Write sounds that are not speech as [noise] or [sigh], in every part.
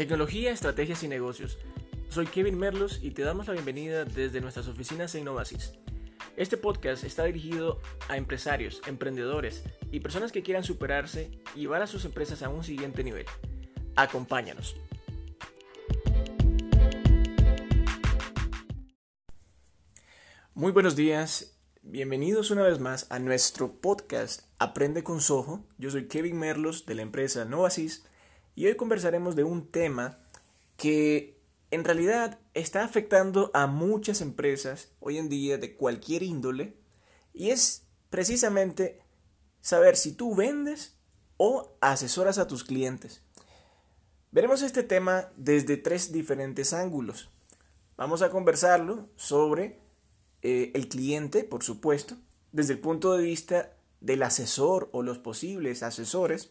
Tecnología, estrategias y negocios. Soy Kevin Merlos y te damos la bienvenida desde nuestras oficinas en Innovasis. Este podcast está dirigido a empresarios, emprendedores y personas que quieran superarse y llevar a sus empresas a un siguiente nivel. Acompáñanos. Muy buenos días, bienvenidos una vez más a nuestro podcast Aprende con Soho. Yo soy Kevin Merlos de la empresa Novasis y hoy conversaremos de un tema que en realidad está afectando a muchas empresas hoy en día de cualquier índole y es precisamente saber si tú vendes o asesoras a tus clientes. Veremos este tema desde tres diferentes ángulos. Vamos a conversarlo sobre eh, el cliente, por supuesto, desde el punto de vista del asesor o los posibles asesores,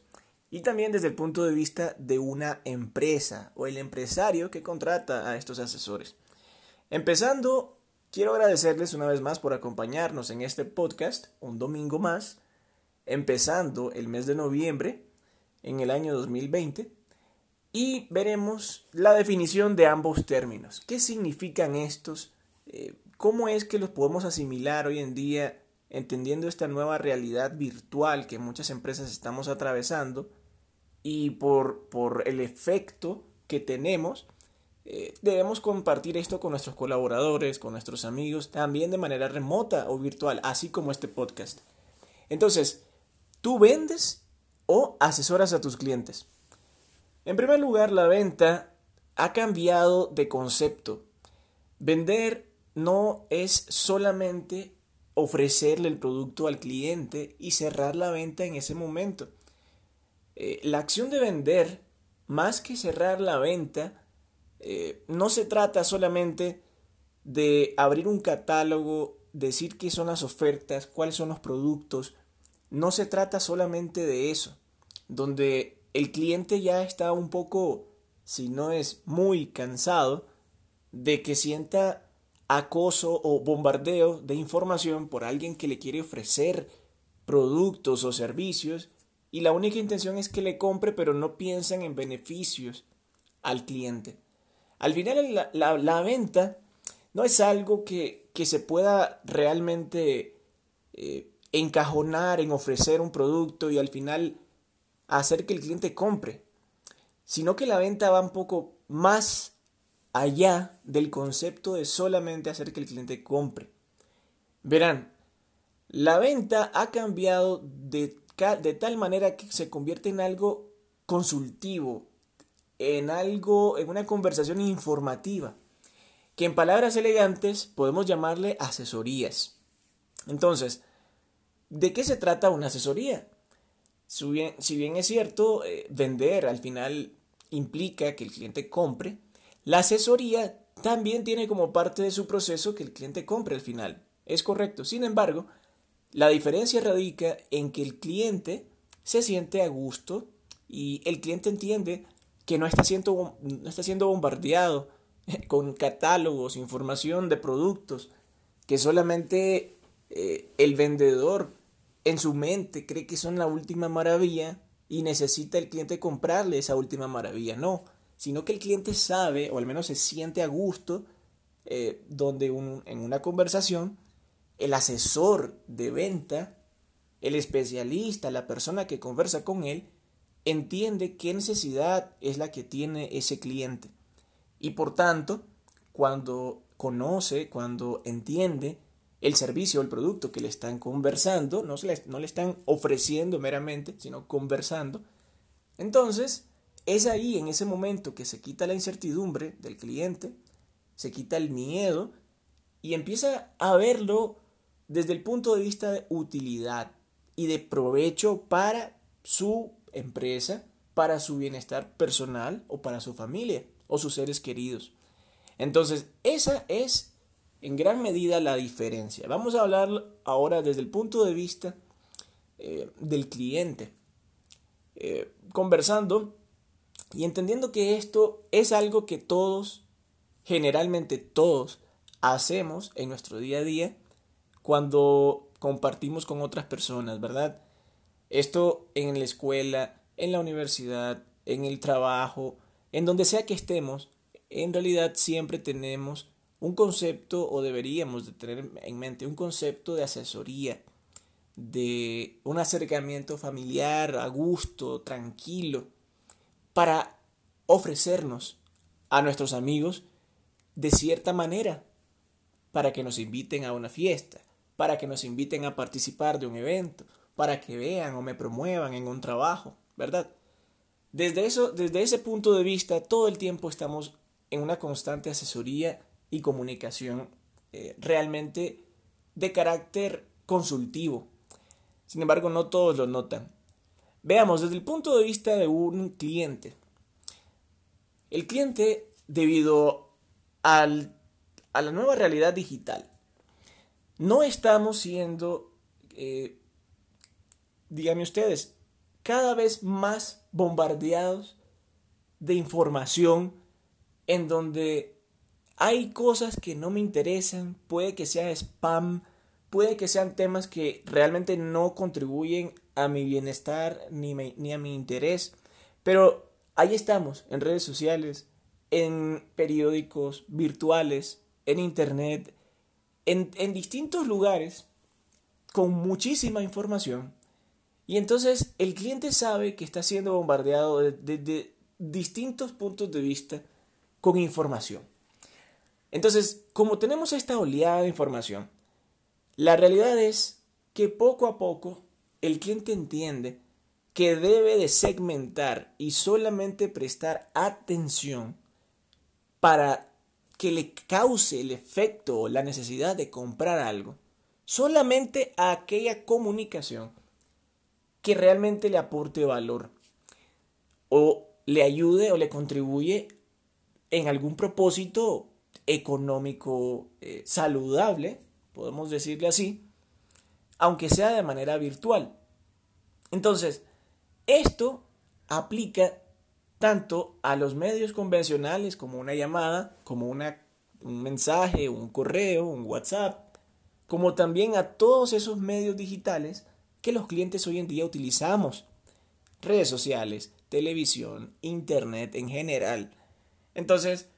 y también desde el punto de vista de una empresa o el empresario que contrata a estos asesores. Empezando, quiero agradecerles una vez más por acompañarnos en este podcast, un domingo más, empezando el mes de noviembre en el año 2020, y veremos la definición de ambos términos. ¿Qué significan estos? Eh, ¿Cómo es que los podemos asimilar hoy en día entendiendo esta nueva realidad virtual que muchas empresas estamos atravesando? Y por, por el efecto que tenemos, eh, debemos compartir esto con nuestros colaboradores, con nuestros amigos, también de manera remota o virtual, así como este podcast. Entonces, ¿tú vendes o asesoras a tus clientes? En primer lugar, la venta ha cambiado de concepto. Vender no es solamente ofrecerle el producto al cliente y cerrar la venta en ese momento. Eh, la acción de vender, más que cerrar la venta, eh, no se trata solamente de abrir un catálogo, decir qué son las ofertas, cuáles son los productos. No se trata solamente de eso, donde el cliente ya está un poco, si no es muy cansado, de que sienta acoso o bombardeo de información por alguien que le quiere ofrecer productos o servicios y la única intención es que le compre, pero no piensan en beneficios al cliente. Al final la, venta no es algo que, se pueda realmente eh, encajonar en ofrecer un producto y al final hacer que el cliente compre, sino que la venta va un poco más allá del concepto de solamente hacer que el cliente compre. Verán, la venta ha cambiado de de tal manera que se convierte en algo consultivo, en algo, en una conversación informativa, que en palabras elegantes podemos llamarle asesorías. Entonces, ¿de qué se trata una asesoría? Si bien, si bien es cierto, eh, vender al final implica que el cliente compre, la asesoría también tiene como parte de su proceso que el cliente compre al final. Es correcto. Sin embargo, la diferencia radica en que el cliente se siente a gusto y el cliente entiende que no está siendo, no está siendo bombardeado [laughs] con catálogos, información de productos, que solamente eh, el vendedor en su mente cree que son la última maravilla y necesita el cliente comprarle esa última maravilla. No, sino que el cliente sabe, o al menos se siente a gusto, eh, donde en una conversación el asesor de venta, el especialista, la persona que conversa con él, entiende qué necesidad es la que tiene ese cliente. Y por tanto, cuando conoce, cuando entiende el servicio o el producto que le están conversando, no, le, no le están ofreciendo meramente, sino conversando, entonces es ahí, en ese momento, que se quita la incertidumbre del cliente, se quita el miedo y empieza a verlo desde el punto de vista de utilidad y de provecho para su empresa, para su bienestar personal o para su familia o sus seres queridos. Entonces, esa es en gran medida la diferencia. Vamos a hablar ahora desde el punto de vista eh, del cliente, eh, conversando y entendiendo que esto es algo que todos, generalmente todos, hacemos en nuestro día a día cuando compartimos con otras personas, ¿verdad? Esto en la escuela, en la universidad, en el trabajo, En donde sea que estemos, en realidad siempre tenemos un concepto o deberíamos de tener en mente un concepto de asesoría, de un acercamiento familiar a gusto, tranquilo, para ofrecernos a nuestros amigos de cierta manera, para que nos inviten a una fiesta, para que nos inviten a participar de un evento, para que vean o me promuevan en un trabajo, ¿verdad? Desde, eso, desde ese punto de vista, todo el tiempo estamos en una constante asesoría y comunicación eh, realmente de carácter consultivo. Sin embargo, no todos lo notan. Veamos, desde el punto de vista de un cliente. El cliente, debido al, a la nueva realidad digital, no estamos siendo, eh, díganme ustedes, cada vez más bombardeados de información en donde hay cosas que no me interesan, puede que sea spam, puede que sean temas que realmente no contribuyen a mi bienestar ni, ni a mi interés, pero ahí estamos, en redes sociales, en periódicos virtuales, en internet, en, en distintos lugares, con muchísima información. Y entonces el cliente sabe que está siendo bombardeado desde distintos puntos de vista con información. Entonces, como tenemos esta oleada de información, la realidad es que poco a poco el cliente entiende que debe de segmentar y solamente prestar atención para que le cause el efecto o la necesidad de comprar algo, solamente a aquella comunicación que realmente le aporte valor o le ayude o le contribuye en algún propósito económico eh, saludable, podemos decirle así, aunque sea de manera virtual. Entonces, esto aplica tanto a los medios convencionales como una llamada, como una, un mensaje, un correo, un WhatsApp, como también a todos esos medios digitales que los clientes hoy en día utilizamos. Redes sociales, televisión, internet en general. Entonces,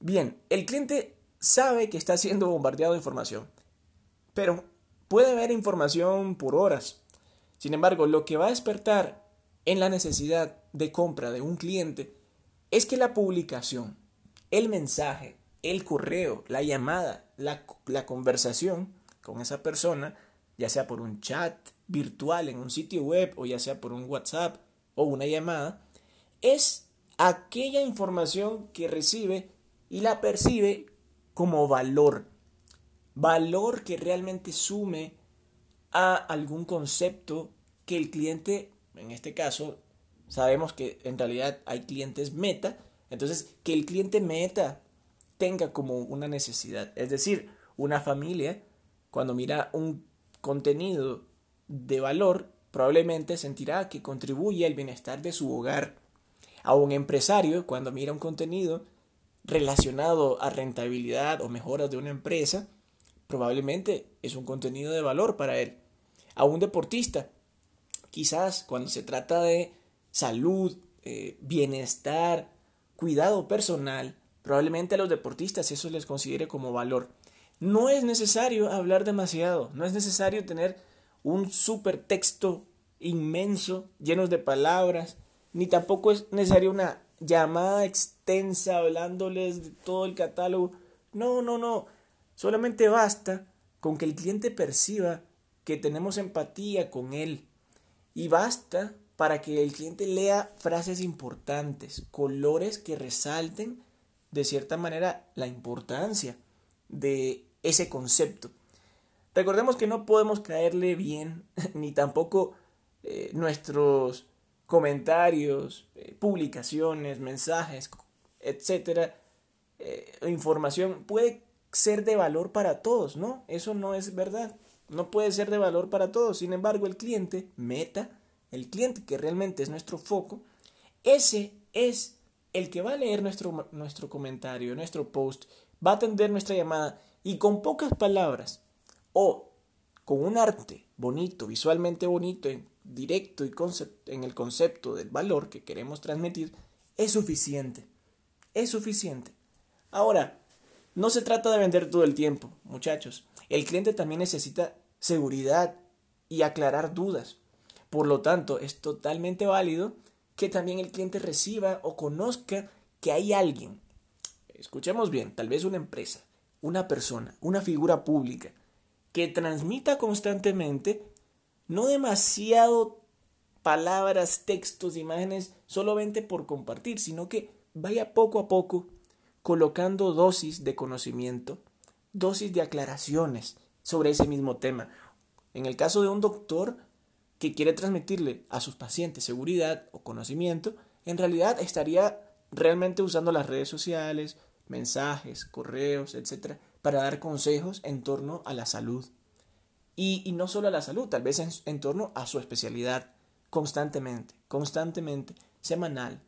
bien, el cliente sabe que está siendo bombardeado de información, pero puede ver información por horas. Sin embargo, lo que va a despertar en la necesidad de compra de un cliente es que la publicación, el mensaje, el correo, la llamada, la, la conversación con esa persona, ya sea por un chat virtual en un sitio web o ya sea por un WhatsApp o una llamada, es aquella información que recibe y la percibe como valor. Valor que realmente sume a algún concepto que el cliente, en este caso, sabemos que en realidad hay clientes meta, entonces que el cliente meta tenga como una necesidad. Es decir, una familia, cuando mira un contenido de valor, probablemente sentirá que contribuye al bienestar de su hogar. A un empresario, cuando mira un contenido relacionado a rentabilidad o mejoras de una empresa, probablemente es un contenido de valor para él. A un deportista, quizás cuando se trata de salud, eh, bienestar, cuidado personal, probablemente a los deportistas eso les considere como valor. No es necesario hablar demasiado, no es necesario tener un super texto inmenso, llenos de palabras, ni tampoco es necesaria una llamada extensa hablándoles de todo el catálogo. No, no, no. Solamente basta con que el cliente perciba que tenemos empatía con él. Y basta para que el cliente lea frases importantes, colores que resalten de cierta manera la importancia de ese concepto. Recordemos que no podemos caerle bien, [laughs] ni tampoco eh, nuestros comentarios, eh, publicaciones, mensajes, etcétera, eh, información puede ser de valor para todos, ¿no? Eso no es verdad. No puede ser de valor para todos. Sin embargo, el cliente, meta, el cliente que realmente es nuestro foco, ese es el que va a leer nuestro, nuestro comentario, nuestro post, va a atender nuestra llamada y con pocas palabras o con un arte bonito, visualmente bonito, directo y en el concepto del valor que queremos transmitir, es suficiente. Es suficiente. Ahora, no se trata de vender todo el tiempo, muchachos. El cliente también necesita seguridad y aclarar dudas. Por lo tanto, es totalmente válido que también el cliente reciba o conozca que hay alguien. Escuchemos bien, tal vez una empresa, una persona, una figura pública que transmita constantemente no demasiado palabras, textos, imágenes solamente por compartir, sino que vaya poco a poco colocando dosis de conocimiento, dosis de aclaraciones sobre ese mismo tema. En el caso de un doctor que quiere transmitirle a sus pacientes seguridad o conocimiento, en realidad estaría realmente usando las redes sociales, mensajes, correos, etcétera, para dar consejos en torno a la salud. Y, no solo a la salud, tal vez en, torno a su especialidad, constantemente, constantemente, semanal,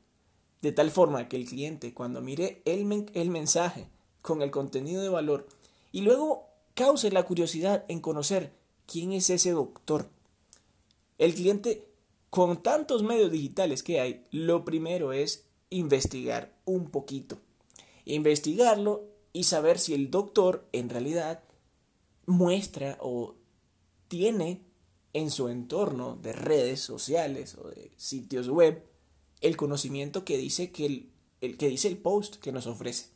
de tal forma que el cliente cuando mire el, el mensaje con el contenido de valor y luego cause la curiosidad en conocer quién es ese doctor. El cliente, con tantos medios digitales que hay, lo primero es investigar un poquito. Investigarlo y saber si el doctor en realidad muestra o tiene en su entorno de redes sociales o de sitios web el conocimiento que dice que el, que dice el post que nos ofrece.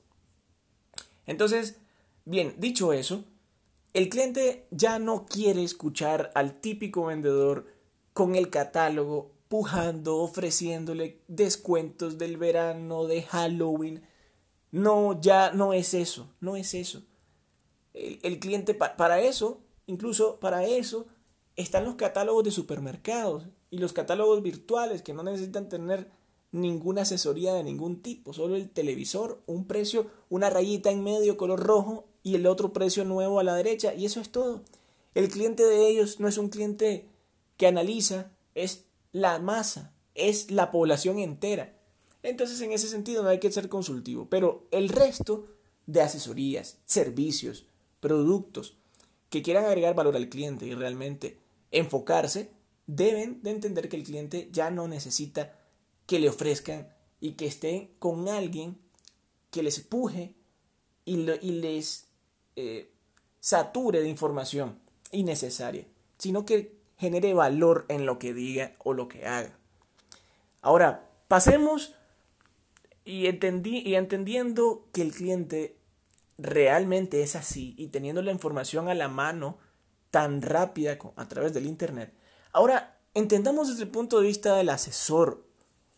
Entonces, bien, dicho eso, el cliente ya no quiere escuchar al típico vendedor con el catálogo pujando, ofreciéndole descuentos del verano, de Halloween. No, ya no es eso, no es eso. El, cliente para eso, incluso para eso, están los catálogos de supermercados y los catálogos virtuales que no necesitan tener ninguna asesoría de ningún tipo, solo el televisor, un precio, una rayita en medio color rojo y el otro precio nuevo a la derecha y eso es todo. El cliente de ellos no es un cliente que analiza, es la masa, es la población entera. Entonces en ese sentido no hay que ser consultivo, pero el resto de asesorías, servicios, productos que quieran agregar valor al cliente y realmente enfocarse, deben de entender que el cliente ya no necesita que le ofrezcan y que esté con alguien que les empuje y, les eh, sature de información innecesaria, sino que genere valor en lo que diga o lo que haga. Ahora, pasemos y, entendí, y entendiendo que el cliente realmente es así y teniendo la información a la mano tan rápida a través del Internet. Ahora, entendamos desde el punto de vista del asesor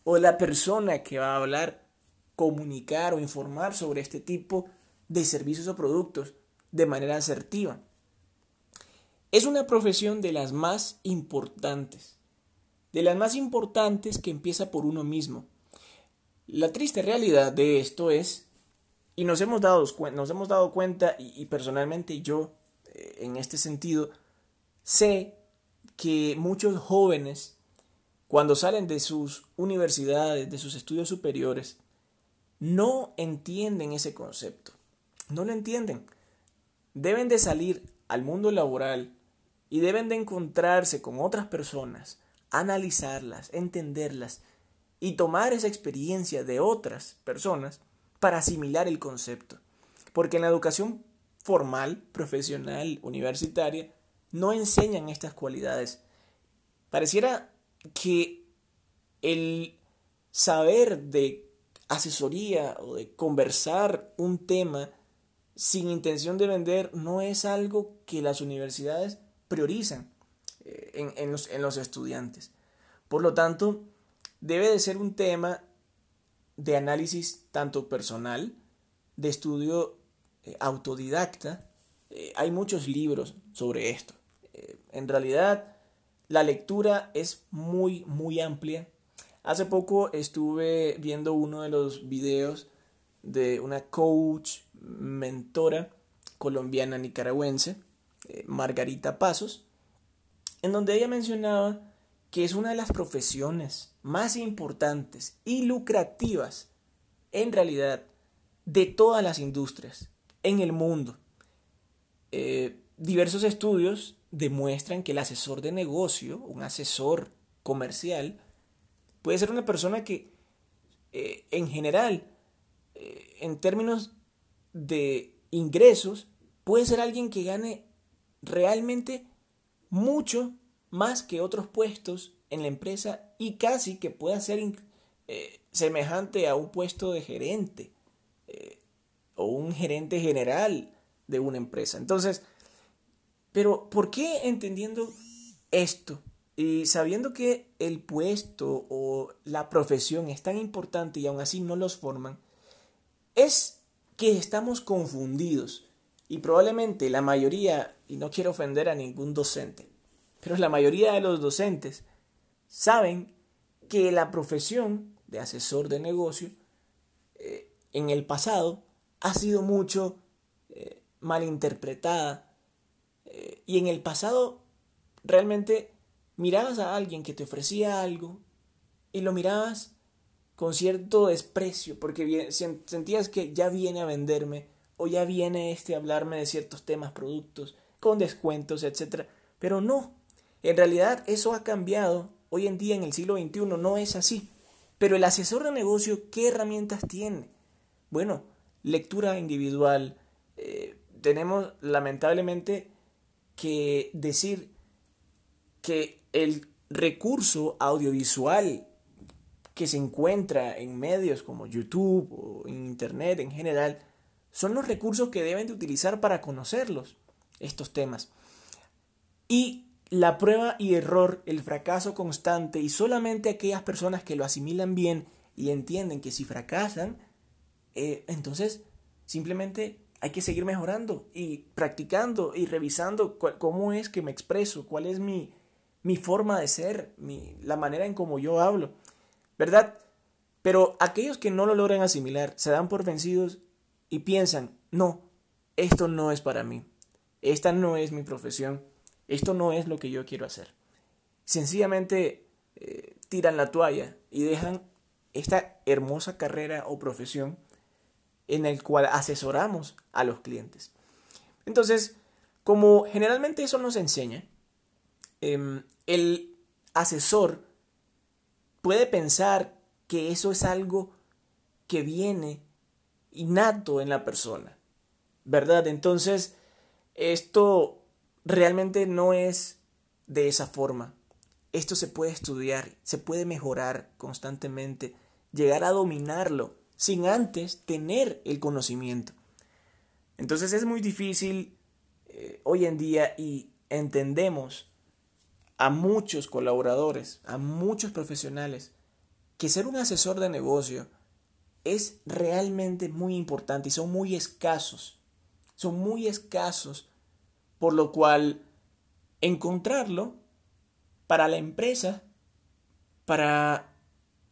o de la persona que va a hablar, comunicar o informar sobre este tipo de servicios o productos de manera asertiva. Es una profesión de las más importantes, de las más importantes que empieza por uno mismo. La triste realidad de esto es, y nos hemos dado, nos hemos dado cuenta, y personalmente yo eh, en este sentido, sé que muchos jóvenes, cuando salen de sus universidades, de sus estudios superiores, no entienden ese concepto. No lo entienden. Deben de salir al mundo laboral y deben de encontrarse con otras personas, analizarlas, entenderlas y tomar esa experiencia de otras personas para asimilar el concepto. Porque en la educación formal, profesional, universitaria, no enseñan estas cualidades. Pareciera que el saber de asesoría o de conversar un tema sin intención de vender no es algo que las universidades priorizan eh, en, los, en los estudiantes. Por lo tanto, debe de ser un tema de análisis tanto personal, de estudio eh, autodidacta, eh, hay muchos libros sobre esto. Eh, en realidad, la lectura es muy, muy amplia. Hace poco estuve viendo uno de los videos de una coach, mentora colombiana nicaragüense, Margarita Pasos, en donde ella mencionaba que es una de las profesiones más importantes y lucrativas en realidad de todas las industrias en el mundo. Eh, diversos estudios demuestran que el asesor de negocio, un asesor comercial, puede ser una persona que eh, en general, eh, en términos de ingresos, puede ser alguien que gane realmente mucho más que otros puestos en la empresa y casi que pueda ser eh, semejante a un puesto de gerente o un gerente general de una empresa. Entonces, pero ¿por qué entendiendo esto y sabiendo que el puesto o la profesión es tan importante y aún así no los forman, es que estamos confundidos y probablemente la mayoría, y no quiero ofender a ningún docente, pero la mayoría de los docentes saben que la profesión de asesor de negocio eh, en el pasado ha sido mucho eh, malinterpretada y en el pasado realmente mirabas a alguien que te ofrecía algo y lo mirabas con cierto desprecio porque sentías que ya viene a venderme o ya viene este a hablarme de ciertos temas, productos, con descuentos, etc. Pero no, en realidad eso ha cambiado. Hoy en día en el siglo XXI no es así. Pero el asesor de negocio, ¿qué herramientas tiene? Bueno, lectura individual. Eh, tenemos lamentablemente que decir que el recurso audiovisual que se encuentra en medios como YouTube o en Internet en general son los recursos que deben de utilizar para conocerlos, estos temas. Y la prueba y error, el fracaso constante y solamente aquellas personas que lo asimilan bien y entienden que si fracasan, eh, entonces simplemente hay que seguir mejorando y practicando y revisando cómo es que me expreso, cuál es mi, mi forma de ser, mi, la manera en cómo yo hablo, ¿verdad? Pero aquellos que no lo logran asimilar se dan por vencidos y piensan, no, esto no es para mí, esta no es mi profesión, esto no es lo que yo quiero hacer. Sencillamente eh, tiran la toalla y dejan esta hermosa carrera o profesión en el cual asesoramos a los clientes. Entonces, como generalmente eso nos enseña, em, el asesor puede pensar que eso es algo que viene innato en la persona, ¿verdad? Entonces, esto realmente no es de esa forma. Esto se puede estudiar, se puede mejorar constantemente, llegar a dominarlo sin antes tener el conocimiento. Entonces es muy difícil eh, hoy en día y entendemos a muchos colaboradores, a muchos profesionales, que ser un asesor de negocio es realmente muy importante y son muy escasos. Son muy escasos, por lo cual encontrarlo para la empresa, para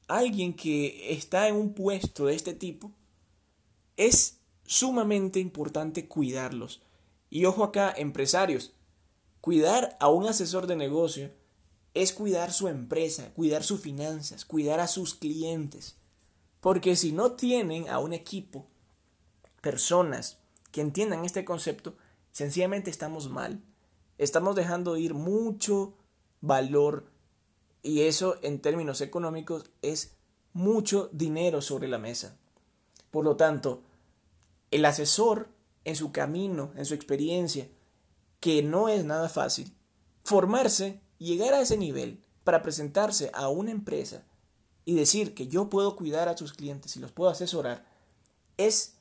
alguien que está en un puesto de este tipo, es sumamente importante cuidarlos. Y ojo acá, empresarios, cuidar a un asesor de negocio es cuidar su empresa, cuidar sus finanzas, cuidar a sus clientes. Porque si no tienen a un equipo, personas que entiendan este concepto, sencillamente estamos mal. Estamos dejando ir mucho valor y eso en términos económicos es mucho dinero sobre la mesa. Por lo tanto, el asesor en su camino, en su experiencia, que no es nada fácil, formarse, llegar a ese nivel para presentarse a una empresa y decir que yo puedo cuidar a sus clientes y los puedo asesorar, es,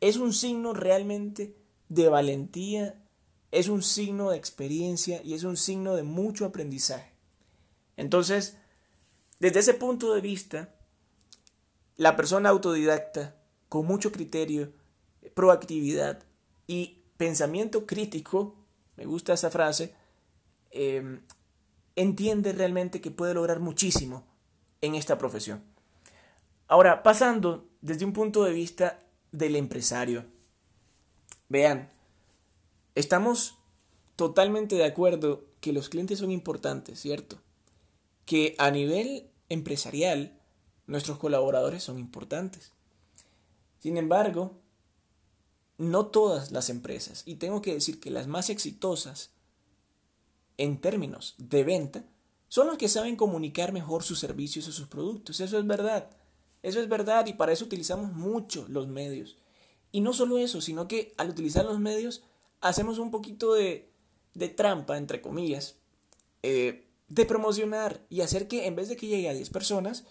es un signo realmente de valentía, es un signo de experiencia y es un signo de mucho aprendizaje. Entonces, desde ese punto de vista, la persona autodidacta, con mucho criterio, proactividad y pensamiento crítico, me gusta esa frase, em, entiende realmente que puede lograr muchísimo en esta profesión. Ahora, pasando desde un punto de vista del empresario. Vean, estamos totalmente de acuerdo que los clientes son importantes, ¿cierto? Que a nivel empresarial nuestros colaboradores son importantes. Sin embargo, no todas las empresas, y tengo que decir que las más exitosas en términos de venta, son los que saben comunicar mejor sus servicios o sus productos. Eso es verdad. Eso es verdad y para eso utilizamos mucho los medios. Y no solo eso, sino que al utilizar los medios hacemos un poquito de, de trampa, entre comillas, eh, de promocionar y hacer que en vez de que llegue a 10 personas,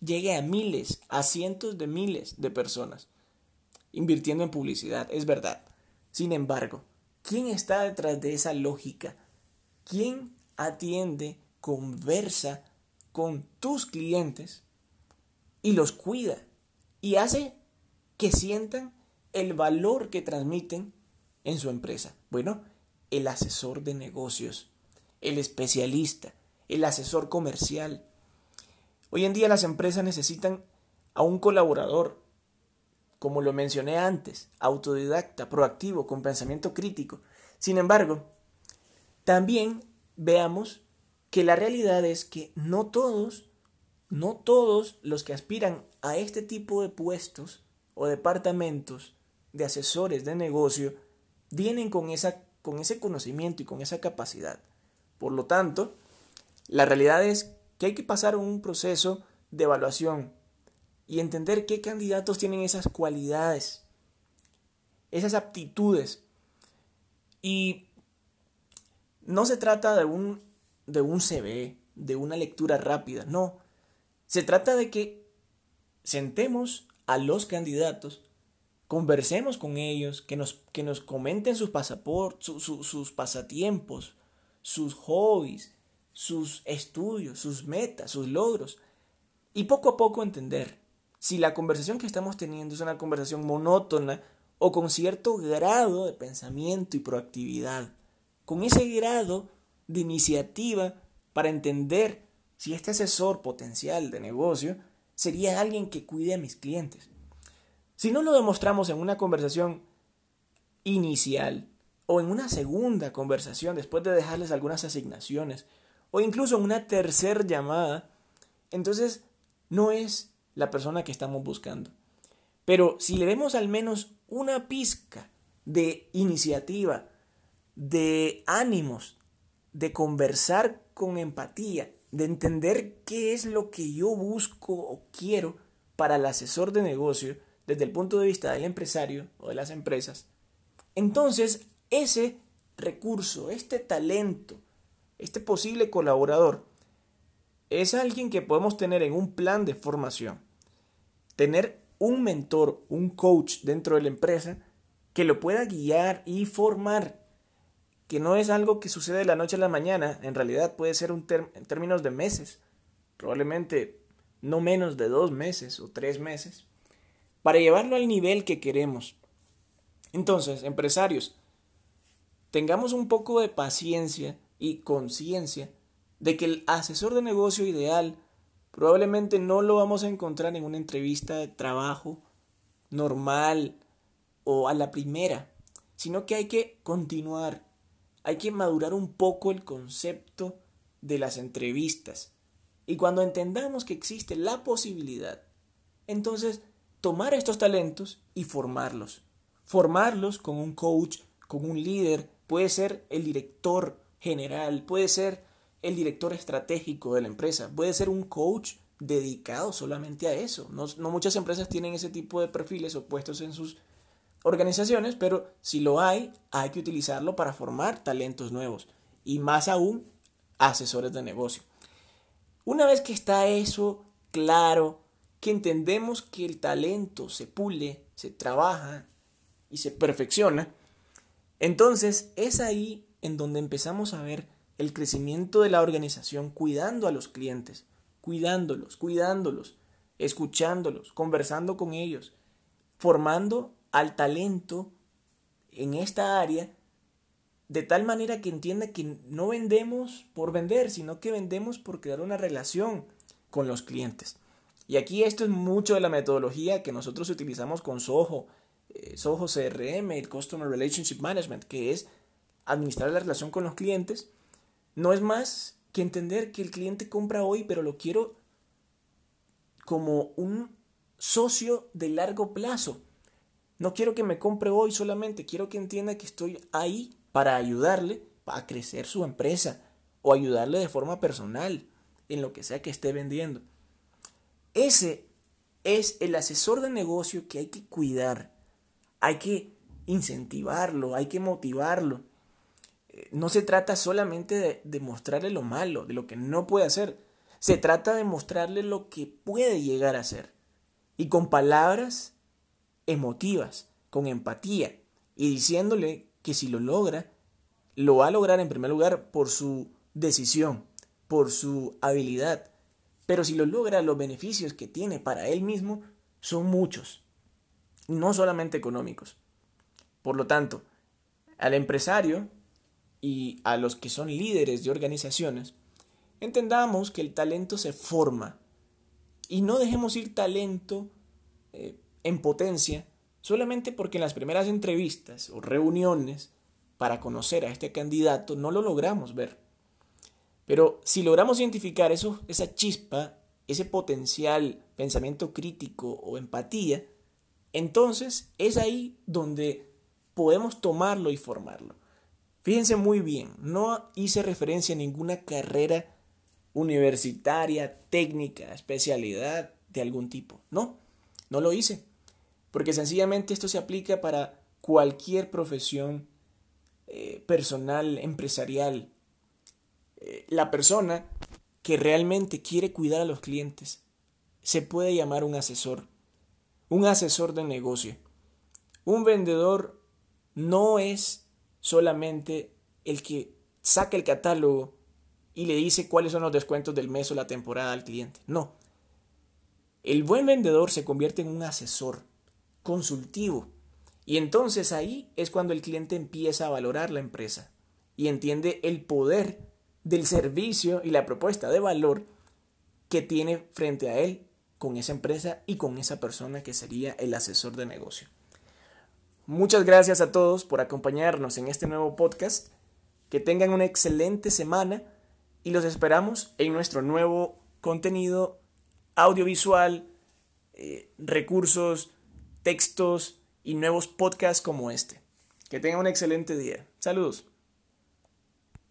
llegue a miles, a cientos de miles de personas, invirtiendo en publicidad, es verdad. Sin embargo, ¿quién está detrás de esa lógica? ¿Quién atiende, conversa con tus clientes y los cuida y hace que sientan el valor que transmiten en su empresa? Bueno, el asesor de negocios, el especialista, el asesor comercial. Hoy en día las empresas necesitan a un colaborador, como lo mencioné antes, autodidacta, proactivo, con pensamiento crítico. Sin embargo, también veamos que la realidad es que no todos, no todos los que aspiran a este tipo de puestos o departamentos de asesores de negocio vienen con, esa, con ese conocimiento y con esa capacidad. Por lo tanto, la realidad es que hay que pasar un proceso de evaluación y entender qué candidatos tienen esas cualidades, esas aptitudes. Y no se trata de un, de un CV, de una lectura rápida, no. Se trata de que sentemos a los candidatos, conversemos con ellos, que nos, que nos comenten sus sus pasatiempos, sus hobbies, sus estudios, sus metas, sus logros. Y poco a poco entender si la conversación que estamos teniendo es una conversación monótona o con cierto grado de pensamiento y proactividad con ese grado de iniciativa para entender si este asesor potencial de negocio sería alguien que cuide a mis clientes. Si no lo demostramos en una conversación inicial o en una segunda conversación después de dejarles algunas asignaciones o incluso una tercera llamada, entonces no es la persona que estamos buscando. Pero si le vemos al menos una pizca de iniciativa, de ánimos, de conversar con empatía, de entender qué es lo que yo busco o quiero para el asesor de negocio desde el punto de vista del empresario o de las empresas, entonces ese recurso, este talento, este posible colaborador, es alguien que podemos tener en un plan de formación. Tener un mentor, un coach dentro de la empresa que lo pueda guiar y formar que no es algo que sucede de la noche a la mañana, en realidad puede ser un en términos de meses, probablemente no menos de dos meses o tres meses, para llevarlo al nivel que queremos. Entonces, empresarios, tengamos un poco de paciencia y conciencia de que el asesor de negocio ideal probablemente no lo vamos a encontrar en una entrevista de trabajo normal o a la primera, sino que hay que continuar hay que madurar un poco el concepto de las entrevistas. Y cuando entendamos que existe la posibilidad, entonces tomar estos talentos y formarlos. Formarlos con un coach, con un líder, puede ser el director general, puede ser el director estratégico de la empresa, puede ser un coach dedicado solamente a eso. No, no muchas empresas tienen ese tipo de perfiles o puestos en sus organizaciones, pero si lo hay, hay que utilizarlo para formar talentos nuevos y más aún asesores de negocio. Una vez que está eso claro, que entendemos que el talento se pule, se trabaja y se perfecciona, entonces es ahí en donde empezamos a ver el crecimiento de la organización cuidando a los clientes, cuidándolos, cuidándolos, escuchándolos, conversando con ellos, formando al talento en esta área de tal manera que entienda que no vendemos por vender, sino que vendemos por crear una relación con los clientes. Y aquí esto es mucho de la metodología que nosotros utilizamos con Soho, eh, Soho CRM, el Customer Relationship Management, que es administrar la relación con los clientes. No es más que entender que el cliente compra hoy, pero lo quiero como un socio de largo plazo. No quiero que me compre hoy solamente, quiero que entienda que estoy ahí para ayudarle a crecer su empresa o ayudarle de forma personal en lo que sea que esté vendiendo. Ese es el asesor de negocio que hay que cuidar, hay que incentivarlo, hay que motivarlo. Eh, no se trata solamente de, de mostrarle lo malo, de lo que no puede hacer. Se trata de mostrarle lo que puede llegar a hacer. Y con palabras emotivas, con empatía, y diciéndole que si lo logra, lo va a lograr en primer lugar por su decisión, por su habilidad. Pero si lo logra, los beneficios que tiene para él mismo son muchos, no solamente económicos. Por lo tanto, al empresario y a los que son líderes de organizaciones, entendamos que el talento se forma y no dejemos ir talento eh, en potencia solamente porque en las primeras entrevistas o reuniones para conocer a este candidato no lo logramos ver. Pero si logramos identificar eso, esa chispa, ese potencial pensamiento crítico o empatía, entonces es ahí donde podemos tomarlo y formarlo. Fíjense muy bien, no hice referencia a ninguna carrera universitaria, técnica, especialidad de algún tipo. No, no lo hice. Porque sencillamente esto se aplica para cualquier profesión eh, personal, empresarial. Eh, la persona que realmente quiere cuidar a los clientes se puede llamar un asesor, un asesor de negocio. Un vendedor no es solamente el que saca el catálogo y le dice cuáles son los descuentos del mes o la temporada al cliente. No. El buen vendedor se convierte en un asesor consultivo. Y entonces ahí es cuando el cliente empieza a valorar la empresa y entiende el poder del servicio y la propuesta de valor que tiene frente a él con esa empresa y con esa persona que sería el asesor de negocio. Muchas gracias a todos por acompañarnos en este nuevo podcast. Que tengan una excelente semana y los esperamos en nuestro nuevo contenido audiovisual, eh, recursos textos y nuevos podcasts como este. Que tengan un excelente día. Saludos.